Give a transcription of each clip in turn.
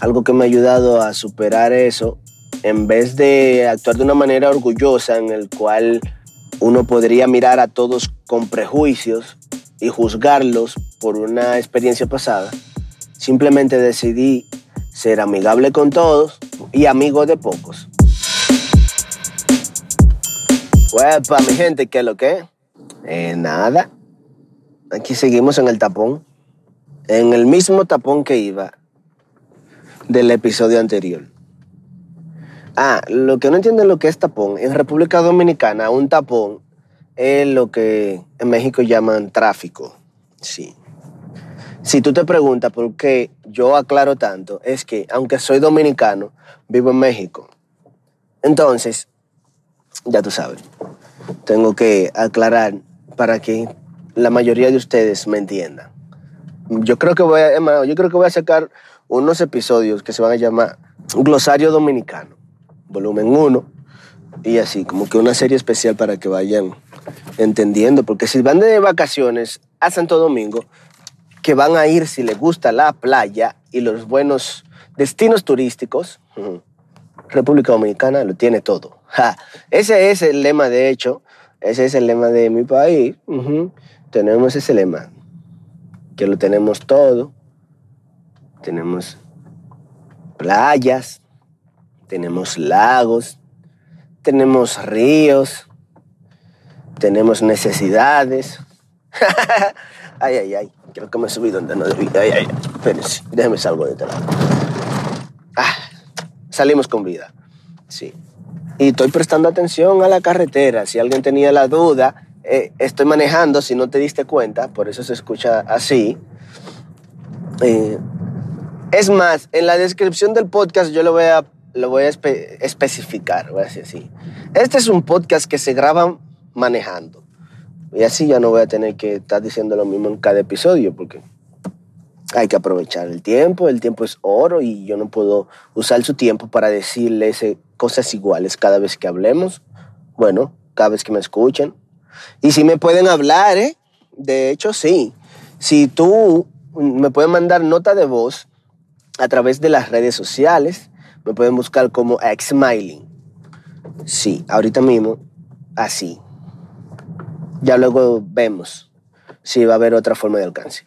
algo que me ha ayudado a superar eso, en vez de actuar de una manera orgullosa en el cual uno podría mirar a todos con prejuicios y juzgarlos por una experiencia pasada, simplemente decidí ser amigable con todos y amigo de pocos. para mi gente, ¿qué es lo que? Eh, nada. Aquí seguimos en el tapón. En el mismo tapón que iba del episodio anterior. Ah, lo que no entienden lo que es tapón. En República Dominicana, un tapón es lo que en México llaman tráfico. Sí. Si tú te preguntas por qué yo aclaro tanto, es que aunque soy dominicano, vivo en México. Entonces, ya tú sabes, tengo que aclarar para que la mayoría de ustedes me entiendan. Yo creo que voy a, yo creo que voy a sacar unos episodios que se van a llamar Glosario Dominicano, volumen 1, y así, como que una serie especial para que vayan entendiendo, porque si van de vacaciones a Santo Domingo, que van a ir si les gusta la playa y los buenos destinos turísticos, República Dominicana lo tiene todo. Ese es el lema, de hecho, ese es el lema de mi país. Tenemos ese lema, que lo tenemos todo. Tenemos playas, tenemos lagos, tenemos ríos, tenemos necesidades. ay, ay, ay, creo que me subido donde no debí. Ay, ay, espérense, déjeme salgo de este lado. Ah, salimos con vida, sí. Y estoy prestando atención a la carretera. Si alguien tenía la duda, eh, estoy manejando, si no te diste cuenta, por eso se escucha así. Eh, es más, en la descripción del podcast yo lo voy a, lo voy a especificar, voy a decir así. Este es un podcast que se graba manejando. Y así ya no voy a tener que estar diciendo lo mismo en cada episodio, porque hay que aprovechar el tiempo, el tiempo es oro y yo no puedo usar su tiempo para decirles cosas iguales cada vez que hablemos. Bueno, cada vez que me escuchen. Y si me pueden hablar, ¿eh? De hecho, sí. Si tú me puedes mandar nota de voz a través de las redes sociales, me pueden buscar como Xmiling. Sí, ahorita mismo, así. Ya luego vemos si va a haber otra forma de alcance.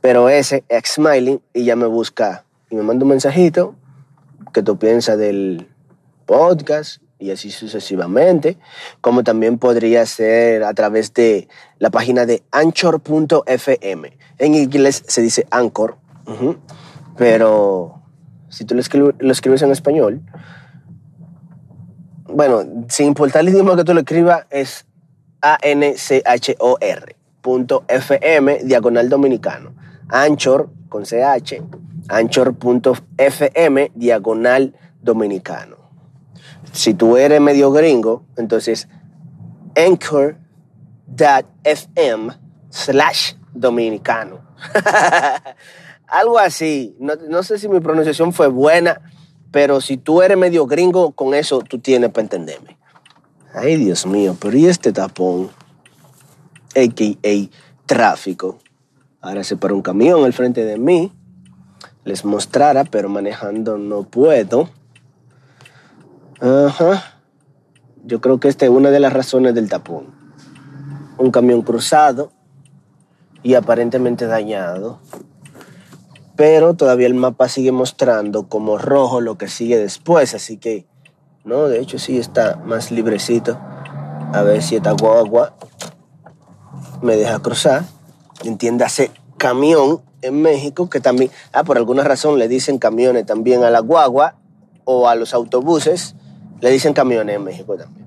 Pero ese, ex smiling, y ya me busca y me manda un mensajito que tú piensas del podcast y así sucesivamente, como también podría ser a través de la página de anchor.fm. En inglés se dice anchor, pero si tú lo, escribes en español, bueno, sin importar el idioma que tú lo escribas, es A-N-C-H-O-R. .fm diagonal dominicano. Anchor con CH, anchor.fm diagonal dominicano. Si tú eres medio gringo, entonces anchor.fm slash dominicano. Algo así. No, no, sé si mi pronunciación fue buena, pero si tú eres medio gringo, con eso tú tienes para entenderme. Ay, Dios mío, pero ¿y este tapón? AKA tráfico. Ahora se para un camión al frente de mí. Les mostrara, pero manejando no puedo. Ajá. Yo creo que esta es una de las razones del tapón. Un camión cruzado y aparentemente dañado. Pero todavía el mapa sigue mostrando como rojo lo que sigue después. Así que, no, de hecho sí está más librecito. A ver si esta guagua me deja cruzar. Entiéndase camión en México, que también, ah, por alguna razón le dicen camiones también a la guagua o a los autobuses, le dicen camiones en México también.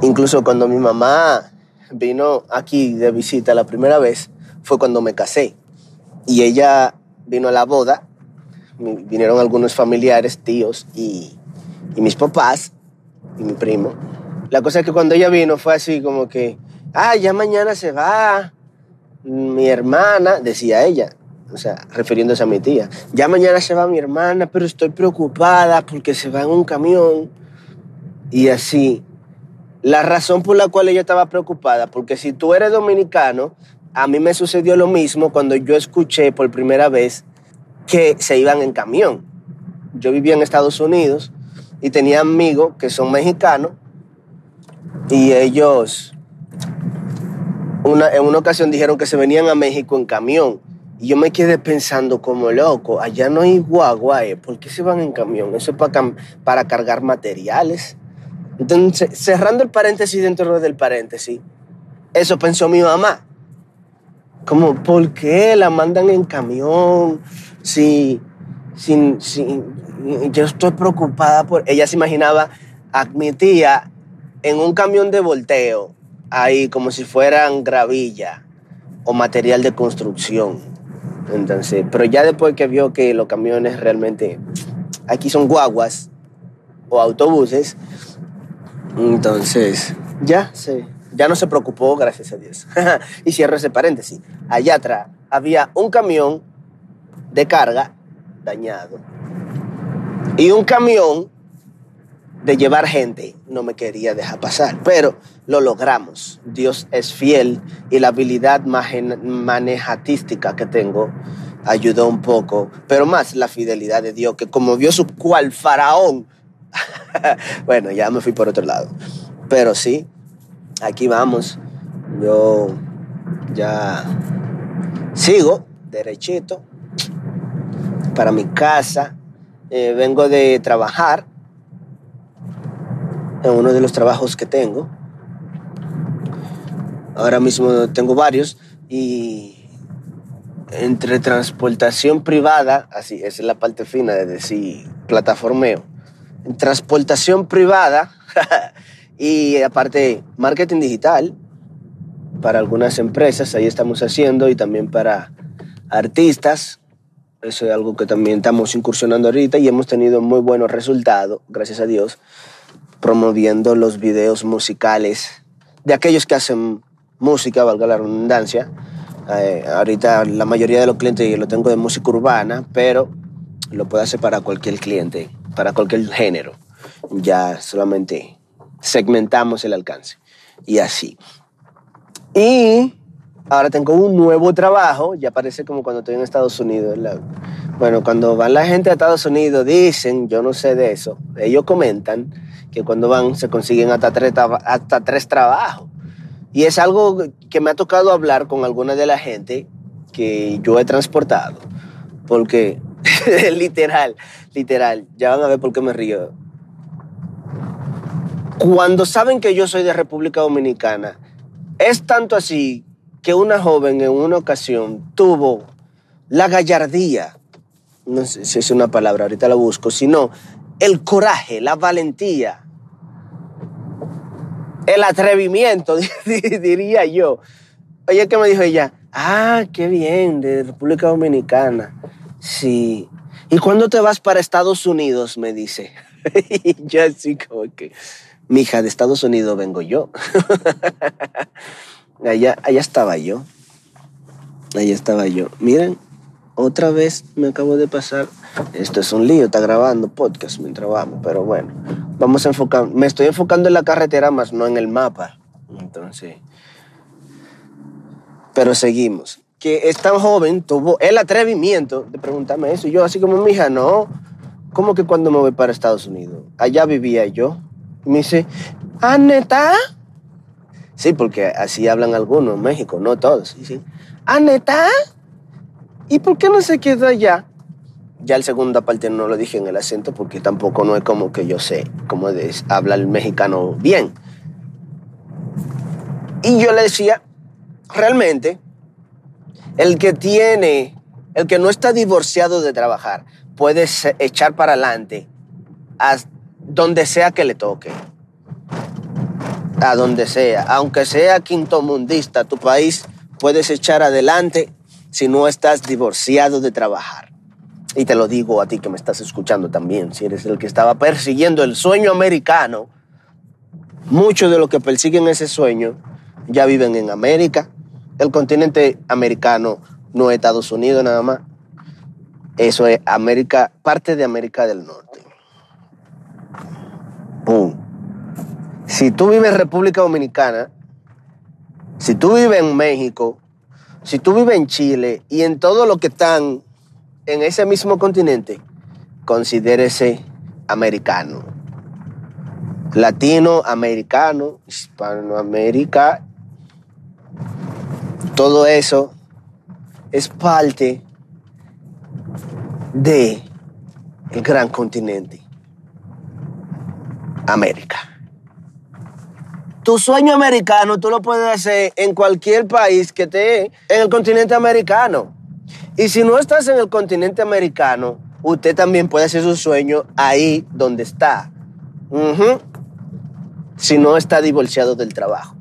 Incluso cuando mi mamá vino aquí de visita la primera vez, fue cuando me casé. Y ella vino a la boda, vinieron algunos familiares, tíos y, mis papás y mi primo. La cosa es que cuando ella vino fue así como que, ah, ya mañana se va, mi hermana, decía ella, o sea, refiriéndose a mi tía, ya mañana se va mi hermana, pero estoy preocupada porque se va en un camión. Y así, la razón por la cual ella estaba preocupada, porque si tú eres dominicano, a mí me sucedió lo mismo cuando yo escuché por primera vez que se iban en camión. Yo vivía en Estados Unidos y tenía amigos que son mexicanos y ellos una, en una ocasión dijeron que se venían a México en camión. Y yo me quedé pensando como loco, allá no hay guagua, ¿eh? ¿por qué se van en camión? Eso es para, para cargar materiales. Entonces, cerrando el paréntesis dentro del paréntesis, eso pensó mi mamá. Como, ¿por qué la mandan en camión? Si, si, si, yo estoy preocupada por... Ella se imaginaba a mi tía en un camión de volteo, ahí como si fueran gravilla o material de construcción. Entonces, pero ya después que vio que los camiones realmente aquí son guaguas o autobuses, entonces ya se, ya no se preocupó, gracias a Dios. y cierro ese paréntesis. Allá atrás había un camión de carga dañado y un camión de llevar gente no me quería dejar pasar, pero lo logramos. Dios es fiel y la habilidad manejatística que tengo ayudó un poco, pero más la fidelidad de Dios, que como vio su cual faraón, bueno, ya me fui por otro lado, pero sí, aquí vamos, yo ya sigo derechito para mi casa, eh, vengo de trabajar en uno de los trabajos que tengo. Ahora mismo tengo varios y entre transportación privada, así, esa es la parte fina de decir plataformeo, en transportación privada y aparte marketing digital para algunas empresas, ahí estamos haciendo y también para artistas. Eso es algo que también estamos incursionando ahorita y hemos tenido muy buenos resultados, gracias a Dios promoviendo los videos musicales de aquellos que hacen música, valga la redundancia. Eh, ahorita la mayoría de los clientes lo tengo de música urbana, pero lo puedo hacer para cualquier cliente, para cualquier género. Ya solamente segmentamos el alcance y así. Y ahora tengo un nuevo trabajo, ya parece como cuando estoy en Estados Unidos. Bueno, cuando van la gente a Estados Unidos dicen, yo no sé de eso, ellos comentan que cuando van se consiguen hasta tres, hasta tres trabajos. Y es algo que me ha tocado hablar con alguna de la gente que yo he transportado. Porque, literal, literal, ya van a ver por qué me río. Cuando saben que yo soy de República Dominicana, es tanto así que una joven en una ocasión tuvo la gallardía, no sé si es una palabra, ahorita la busco, sino el coraje, la valentía el atrevimiento, diría yo. Oye, ¿qué me dijo ella? Ah, qué bien, de República Dominicana. Sí. ¿Y cuándo te vas para Estados Unidos? Me dice. yo así como que, mija, de Estados Unidos vengo yo. allá, allá estaba yo. Allá estaba yo. Miren, otra vez me acabo de pasar. Esto es un lío, está grabando podcast mientras vamos, pero bueno, vamos a enfocar. Me estoy enfocando en la carretera más no en el mapa. Entonces, pero seguimos. Que es tan joven, tuvo el atrevimiento de preguntarme eso. Y yo, así como mi hija, no. ¿Cómo que cuando me voy para Estados Unidos? Allá vivía yo. Me dice, ¿ah, neta? Sí, porque así hablan algunos en México, no todos. Y ¿ah? ¿y por qué no se quedó allá? Ya el segunda parte no lo dije en el acento porque tampoco no es como que yo sé cómo habla el mexicano bien. Y yo le decía, realmente, el que tiene, el que no está divorciado de trabajar, puede echar para adelante a donde sea que le toque. A donde sea. Aunque sea quinto mundista, tu país puedes echar adelante si no estás divorciado de trabajar. Y te lo digo a ti que me estás escuchando también, si eres el que estaba persiguiendo el sueño americano, muchos de los que persiguen ese sueño ya viven en América. El continente americano no es Estados Unidos nada más. Eso es América, parte de América del Norte. Si tú vives en República Dominicana, si tú vives en México, si tú vives en Chile y en todo lo que están en ese mismo continente, considérese americano. Latinoamericano, hispanoamérica, todo eso es parte de el gran continente, América. Tu sueño americano tú lo puedes hacer en cualquier país que esté en el continente americano. Y si no estás en el continente americano, usted también puede hacer su sueño ahí donde está. Si no está divorciado del trabajo.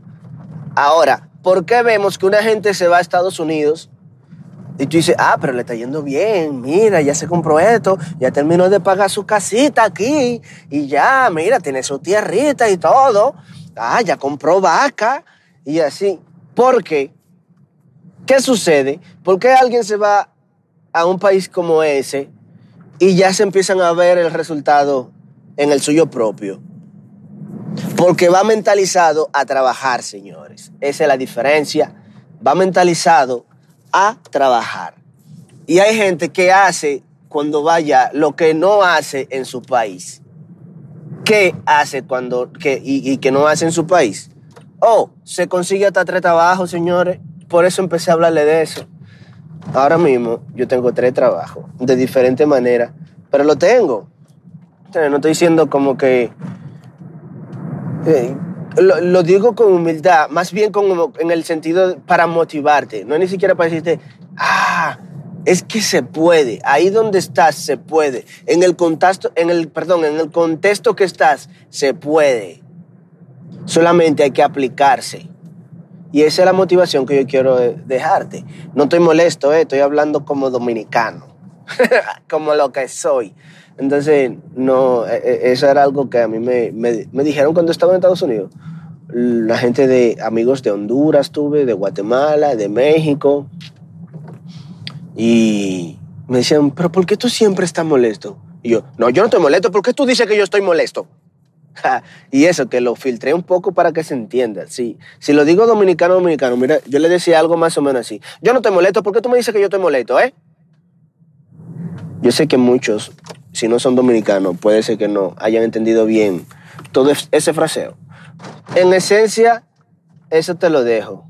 Ahora, ¿por qué vemos que una gente se va a Estados Unidos y tú dices, ah, pero le está yendo bien, mira, ya se compró esto, ya terminó de pagar su casita aquí y ya, mira, tiene su tierrita y todo, ah, ya compró vaca y así. ¿Por qué? ¿Qué sucede? ¿Por qué alguien se va a un país como ese y ya se empiezan a ver el resultado en el suyo propio? Porque va mentalizado a trabajar, señores. Esa es la diferencia. Va mentalizado a trabajar. Y hay gente que hace cuando vaya lo que no hace en su país. ¿Qué hace cuando que, y, que no hace en su país? Oh, se consigue hasta tres trabajos, señores. Por eso empecé a hablarle de eso. Ahora mismo yo tengo tres trabajos de diferente manera, pero lo tengo. No estoy diciendo como que eh, lo, lo digo con humildad, más bien como en el sentido para motivarte, no ni siquiera para decirte, ah, es que se puede, ahí donde estás se puede, en el contexto, en el, perdón, en el contexto que estás se puede, solamente hay que aplicarse. Y esa es la motivación que yo quiero dejarte. No estoy molesto, eh, estoy hablando como dominicano, como lo que soy. Entonces, no, eh, eh, eso era algo que a mí me, me- me dijeron cuando estaba en Estados Unidos. La gente de amigos de Honduras tuve, de Guatemala, de México. Y me decían, pero ¿por qué tú siempre estás molesto? Y yo, no, yo no estoy molesto, ¿por qué tú dices que yo estoy molesto? Y eso, que lo filtré un poco para que se entienda. Sí, si lo digo dominicano, dominicano, mira, yo le decía algo más o menos así. Yo no estoy molesto, ¿por qué tú me dices que yo estoy molesto, eh? Yo sé que muchos, si no son dominicanos, puede ser que no hayan entendido bien todo es- ese fraseo. En esencia, eso te lo dejo.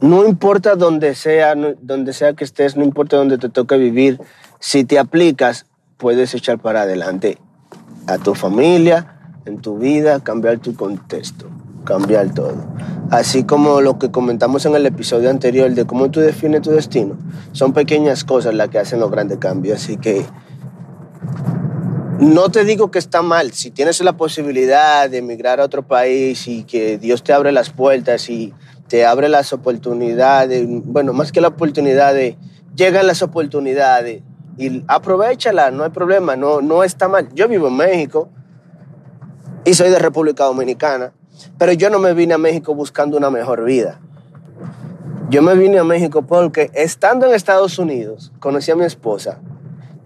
No importa donde sea, donde sea que estés, no importa donde te toque vivir, si te aplicas, puedes echar para adelante a tu familia, en tu vida, cambiar tu contexto, cambiar todo. Así como lo que comentamos en el episodio anterior de cómo tú defines tu destino, son pequeñas cosas las que hacen los grandes cambios. Así que no te digo que está mal, si tienes la posibilidad de emigrar a otro país y que Dios te abre las puertas y te abre las oportunidades, bueno, más que la oportunidad, llegan las oportunidades y aprovechala, no hay problema, no, no está mal. Yo vivo en México y soy de República Dominicana, pero yo no me vine a México buscando una mejor vida. Yo me vine a México porque estando en Estados Unidos, conocí a mi esposa.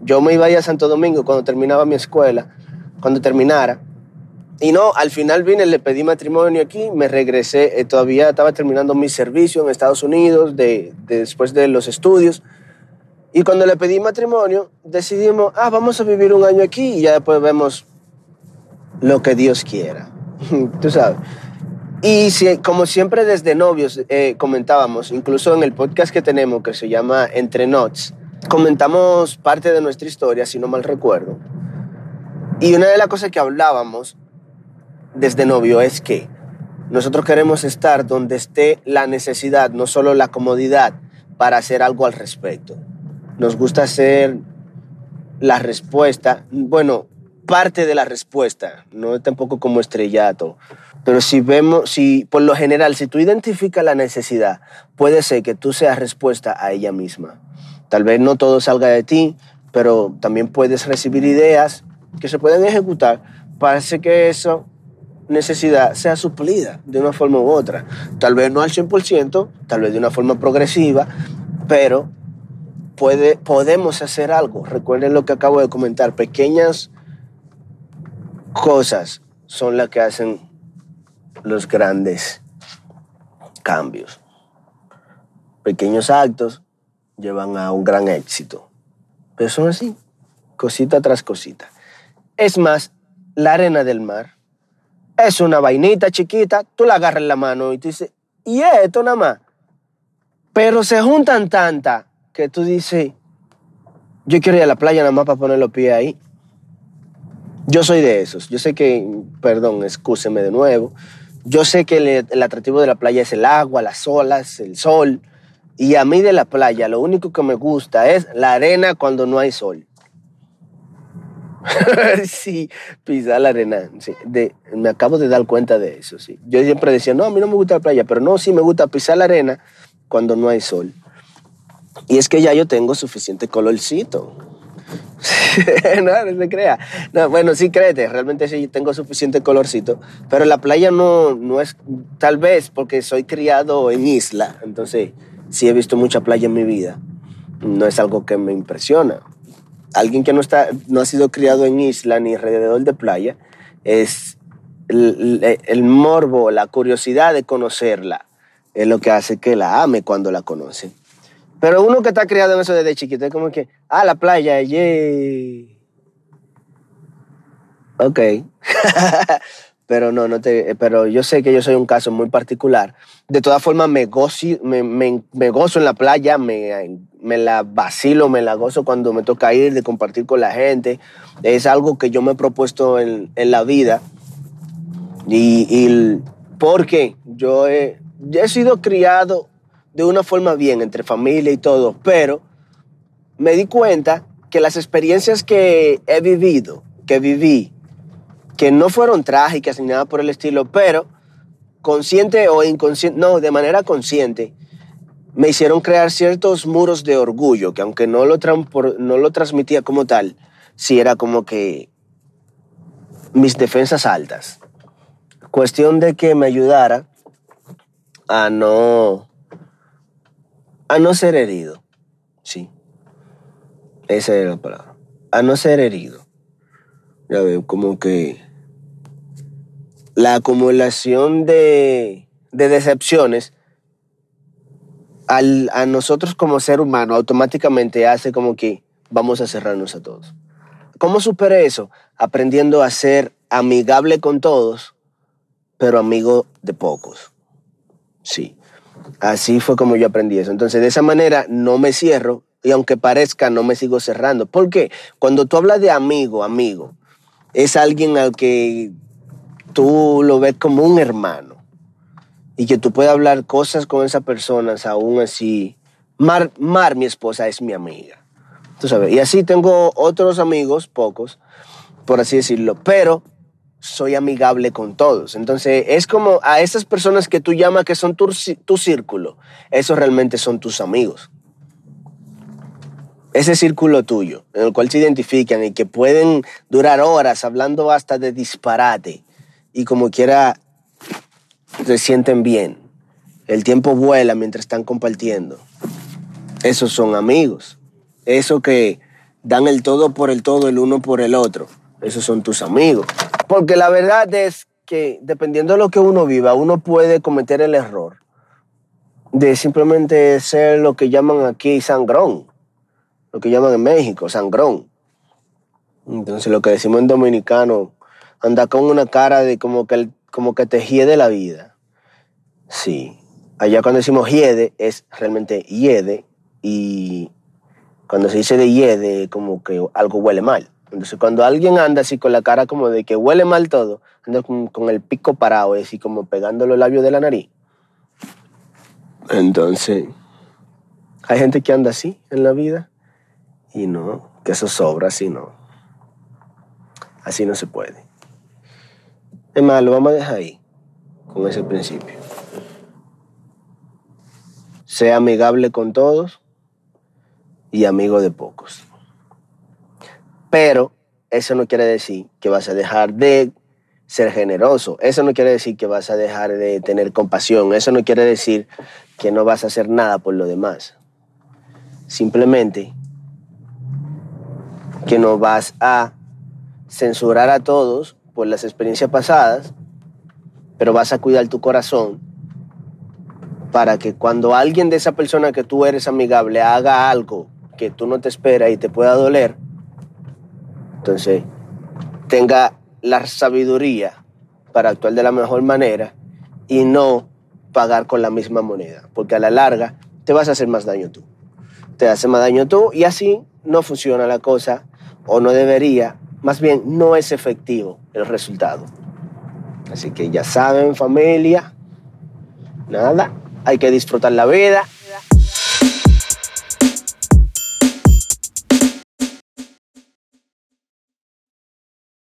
Yo me iba a Santo Domingo cuando terminaba mi escuela, cuando terminara. Y no, al final vine, le pedí matrimonio aquí, me regresé, eh, todavía estaba terminando mi servicio en Estados Unidos de- después de los estudios. Y cuando le pedí matrimonio, decidimos, ah, vamos a vivir un año aquí y ya después vemos lo que Dios quiera. Tú sabes. Y como siempre desde novios eh, comentábamos, incluso en el podcast que tenemos que se llama Entre Notes, comentamos parte de nuestra historia, si no mal recuerdo. Y una de las cosas que hablábamos desde novio es que nosotros queremos estar donde esté la necesidad, no solo la comodidad, para hacer algo al respecto. Nos gusta hacer la respuesta, bueno, parte de la respuesta, no tampoco como estrellato, pero si vemos, si por lo general, si tú identificas la necesidad, puede ser que tú seas respuesta a ella misma. Tal vez no todo salga de ti, pero también puedes recibir ideas que se pueden ejecutar para hacer que esa necesidad sea suplida de una forma u otra. Tal vez no al 100%, tal vez de una forma progresiva, pero puede, podemos hacer algo. Recuerden lo que acabo de comentar, pequeñas cosas son las que hacen los grandes cambios. Pequeños actos llevan a un gran éxito. Pero son así, cosita tras cosita. Es más, la arena del mar es una vainita chiquita, tú la agarras en la mano y tú dices, y esto nada más. Pero se juntan tantas que tú dices, yo quiero ir a la playa nada más para poner los pies ahí. Yo soy de esos. Yo sé que, perdón, excúseme de nuevo. Yo sé que el, atractivo de la playa es el agua, las olas, el sol. Y a mí de la playa lo único que me gusta es la arena cuando no hay sol. sí, pisar la arena. Me acabo de dar cuenta de eso, sí. Yo siempre decía, no, a mí no me gusta la playa, pero no, sí me gusta pisar la arena cuando no hay sol. Y es que ya yo tengo suficiente colorcito. no, no se crea. No, bueno, sí créete, realmente sí tengo suficiente colorcito, pero la playa no, no es, tal vez porque soy criado en isla, entonces sí he visto mucha playa en mi vida. No es algo que me impresiona. Alguien que no, está, no ha sido criado en isla ni alrededor de playa, es el morbo, la curiosidad de conocerla, es lo que hace que la ame cuando la conoce. Pero uno que está criado en eso desde chiquito es como que, ah, la playa, yay. Ok. pero no, no te, pero yo sé que yo soy un caso muy particular. De todas formas, me gozo, me, me, gozo en la playa, me, me, la vacilo, me la gozo cuando me toca ir, de compartir con la gente. Es algo que yo me he propuesto en, en la vida. Y, y porque yo he, he sido criado de una forma bien entre familia y todo, pero me di cuenta que las experiencias que he vivido, que viví, que no fueron trágicas ni nada por el estilo, pero consciente o inconsciente, no, de manera consciente, me hicieron crear ciertos muros de orgullo, que aunque no lo, no lo transmitía como tal, sí era como que mis defensas altas. Cuestión de que me ayudara a no a no ser herido. Sí. Esa es la palabra. A no ser herido. Ya veo, como que la acumulación de, de decepciones al, a nosotros como ser humano automáticamente hace como que vamos a cerrarnos a todos. ¿Cómo superé eso? Aprendiendo a ser amigable con todos, pero amigo de pocos. Sí. Así fue como yo aprendí eso. Entonces, de esa manera no me cierro y aunque parezca, no me sigo cerrando. ¿Por qué? Cuando tú hablas de amigo, amigo, es alguien al que tú lo ves como un hermano y que tú puedes hablar cosas con esa persona aún así. Mar, Mar, mi esposa, es mi amiga. Tú sabes. Y así tengo otros amigos, pocos, por así decirlo, pero soy amigable con todos. Entonces, es como a esas personas que tú llamas que son tu, tu círculo, esos realmente son tus amigos. Ese círculo tuyo, en el cual se identifican y que pueden durar horas hablando hasta de disparate y como quiera se sienten bien. El tiempo vuela mientras están compartiendo. Esos son amigos. Eso que dan el todo por el todo, el uno por el otro. Esos son tus amigos. Porque la verdad es que dependiendo de lo que uno viva, uno puede cometer el error de simplemente ser lo que llaman aquí sangrón, lo que llaman en México sangrón. Entonces lo que decimos en dominicano, anda con una cara de como que, como que te hiede la vida. Sí. Allá cuando decimos hiede es realmente hiede y cuando se dice de hiede como que algo huele mal. Entonces, cuando alguien anda así con la cara como de que huele mal todo, anda con, el pico parado, así como pegando los labios de la nariz. Entonces, hay gente que anda así en la vida y no, que eso sobra, así no. Así no se puede. Es más, lo vamos a dejar ahí, con ese principio. Sea amigable con todos y amigo de pocos. Pero eso no quiere decir que vas a dejar de ser generoso. Eso no quiere decir que vas a dejar de tener compasión. Eso no quiere decir que no vas a hacer nada por lo demás. Simplemente que no vas a censurar a todos por las experiencias pasadas, pero vas a cuidar tu corazón para que cuando alguien de esa persona que tú eres amigable haga algo que tú no te esperas y te pueda doler, entonces tenga la sabiduría para actuar de la mejor manera y no pagar con la misma moneda, porque a la larga te vas a hacer más daño tú. Te hace más daño tú y así no funciona la cosa o no debería, más bien no es efectivo el resultado. Así que ya saben familia, nada, hay que disfrutar la vida